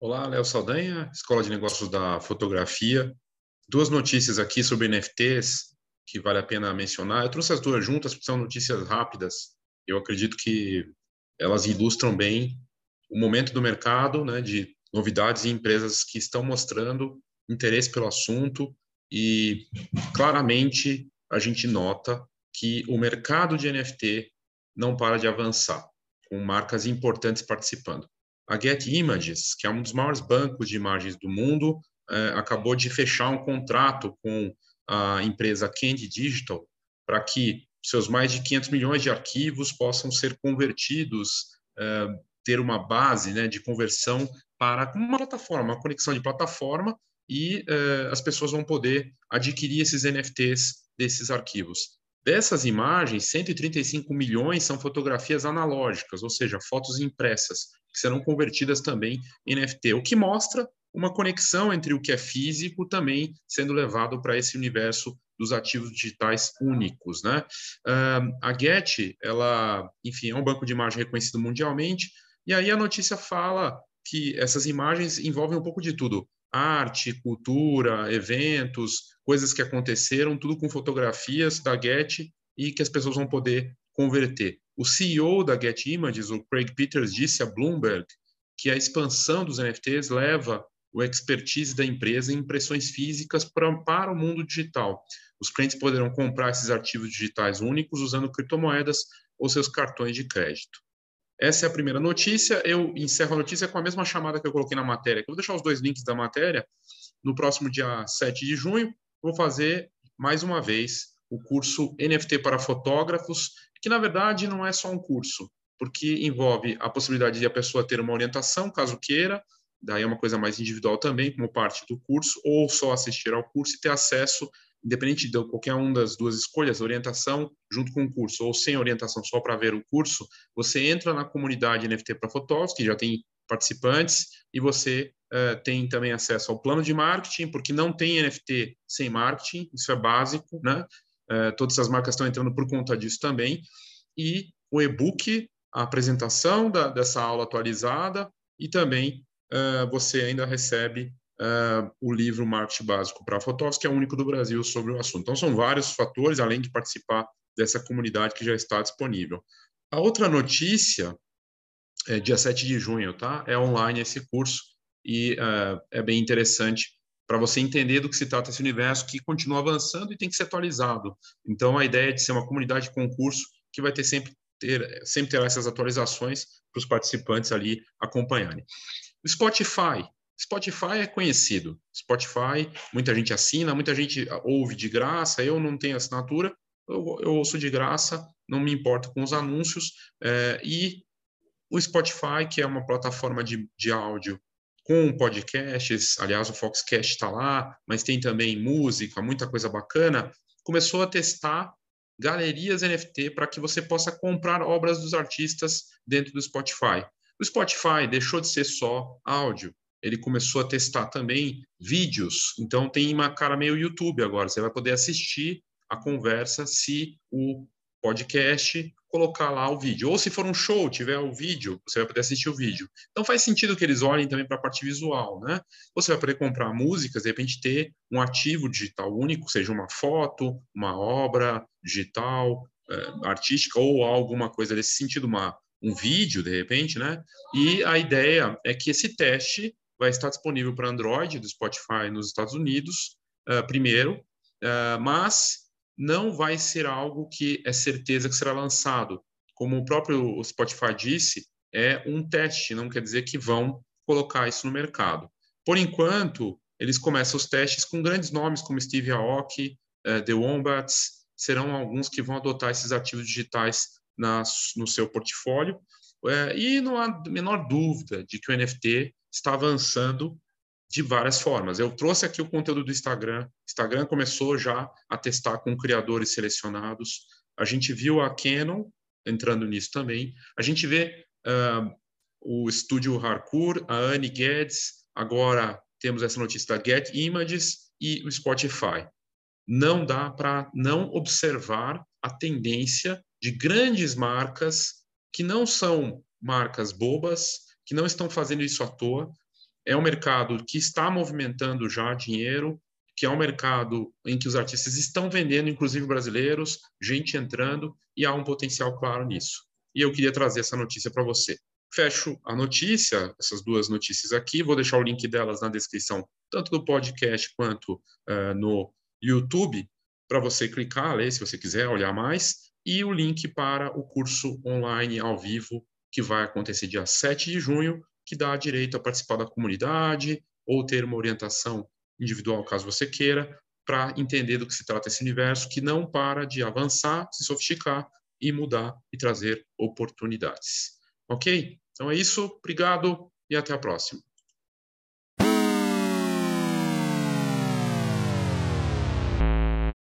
Olá, Léo Saldanha, Escola de Negócios da Fotografia. Duas notícias aqui sobre NFTs que vale a pena mencionar. Eu trouxe as duas juntas porque são notícias rápidas. Eu acredito que elas ilustram bem o momento do mercado, né, de novidades e empresas que estão mostrando interesse pelo assunto e claramente a gente nota que o mercado de NFT não para de avançar, com marcas importantes participando. A Get Images, que é um dos maiores bancos de imagens do mundo, é, acabou de fechar um contrato com a empresa Candy Digital para que seus mais de 500 milhões de arquivos possam ser convertidos, é, ter uma base né, de conversão para uma plataforma, uma conexão de plataforma, e é, as pessoas vão poder adquirir esses NFTs desses arquivos. Dessas imagens, 135 milhões são fotografias analógicas, ou seja, fotos impressas, que serão convertidas também em NFT, o que mostra uma conexão entre o que é físico também sendo levado para esse universo dos ativos digitais únicos, né? a Get, ela, enfim, é um banco de imagem reconhecido mundialmente, e aí a notícia fala que essas imagens envolvem um pouco de tudo, arte, cultura, eventos, coisas que aconteceram, tudo com fotografias da Get e que as pessoas vão poder converter. O CEO da Get Images, o Craig Peters, disse a Bloomberg que a expansão dos NFTs leva o expertise da empresa em impressões físicas para, para o mundo digital. Os clientes poderão comprar esses arquivos digitais únicos usando criptomoedas ou seus cartões de crédito. Essa é a primeira notícia. Eu encerro a notícia com a mesma chamada que eu coloquei na matéria. Eu vou deixar os dois links da matéria. No próximo dia 7 de junho, vou fazer mais uma vez o curso NFT para fotógrafos, que na verdade não é só um curso, porque envolve a possibilidade de a pessoa ter uma orientação, caso queira, daí é uma coisa mais individual também, como parte do curso, ou só assistir ao curso e ter acesso, independente de qualquer uma das duas escolhas, orientação junto com o curso, ou sem orientação só para ver o curso, você entra na comunidade NFT para fotógrafos, que já tem participantes, e você uh, tem também acesso ao plano de marketing, porque não tem NFT sem marketing, isso é básico, né? Uh, todas as marcas estão entrando por conta disso também, e o e-book, a apresentação da, dessa aula atualizada, e também uh, você ainda recebe uh, o livro Marketing Básico para Fotógrafos, que é o único do Brasil sobre o assunto. Então, são vários fatores, além de participar dessa comunidade que já está disponível. A outra notícia é dia 7 de junho, tá? É online esse curso e uh, é bem interessante para você entender do que se trata esse universo que continua avançando e tem que ser atualizado. Então, a ideia é de ser uma comunidade de concurso que vai ter sempre ter, sempre terá essas atualizações para os participantes ali acompanharem. Spotify. Spotify é conhecido. Spotify, muita gente assina, muita gente ouve de graça. Eu não tenho assinatura, eu, eu ouço de graça, não me importo com os anúncios. É, e o Spotify, que é uma plataforma de, de áudio com podcasts, aliás, o Foxcast está lá, mas tem também música, muita coisa bacana, começou a testar galerias NFT para que você possa comprar obras dos artistas dentro do Spotify. O Spotify deixou de ser só áudio, ele começou a testar também vídeos. Então tem uma cara meio YouTube agora. Você vai poder assistir a conversa se o podcast colocar lá o vídeo. Ou se for um show, tiver o vídeo, você vai poder assistir o vídeo. Então faz sentido que eles olhem também para a parte visual, né? Você vai poder comprar músicas, de repente ter um ativo digital único, seja uma foto, uma obra digital, é, artística ou alguma coisa desse sentido, uma um vídeo, de repente, né? E a ideia é que esse teste vai estar disponível para Android do Spotify nos Estados Unidos, uh, primeiro, uh, mas não vai ser algo que é certeza que será lançado. Como o próprio Spotify disse, é um teste, não quer dizer que vão colocar isso no mercado. Por enquanto, eles começam os testes com grandes nomes como Steve Aoki, uh, The Wombats, serão alguns que vão adotar esses ativos digitais na, no seu portfólio. É, e não há menor dúvida de que o NFT está avançando de várias formas. Eu trouxe aqui o conteúdo do Instagram. Instagram começou já a testar com criadores selecionados. A gente viu a Canon entrando nisso também. A gente vê uh, o estúdio Harcourt, a Anne Guedes. Agora temos essa notícia da Get Images e o Spotify. Não dá para não observar a tendência de grandes marcas que não são marcas bobas, que não estão fazendo isso à toa. É um mercado que está movimentando já dinheiro, que é um mercado em que os artistas estão vendendo, inclusive brasileiros, gente entrando, e há um potencial claro nisso. E eu queria trazer essa notícia para você. Fecho a notícia, essas duas notícias aqui, vou deixar o link delas na descrição, tanto do podcast quanto uh, no YouTube, para você clicar, ler se você quiser olhar mais, e o link para o curso online ao vivo que vai acontecer dia 7 de junho, que dá direito a participar da comunidade ou ter uma orientação individual, caso você queira, para entender do que se trata esse universo que não para de avançar, se sofisticar e mudar e trazer oportunidades. Ok? Então é isso, obrigado e até a próxima.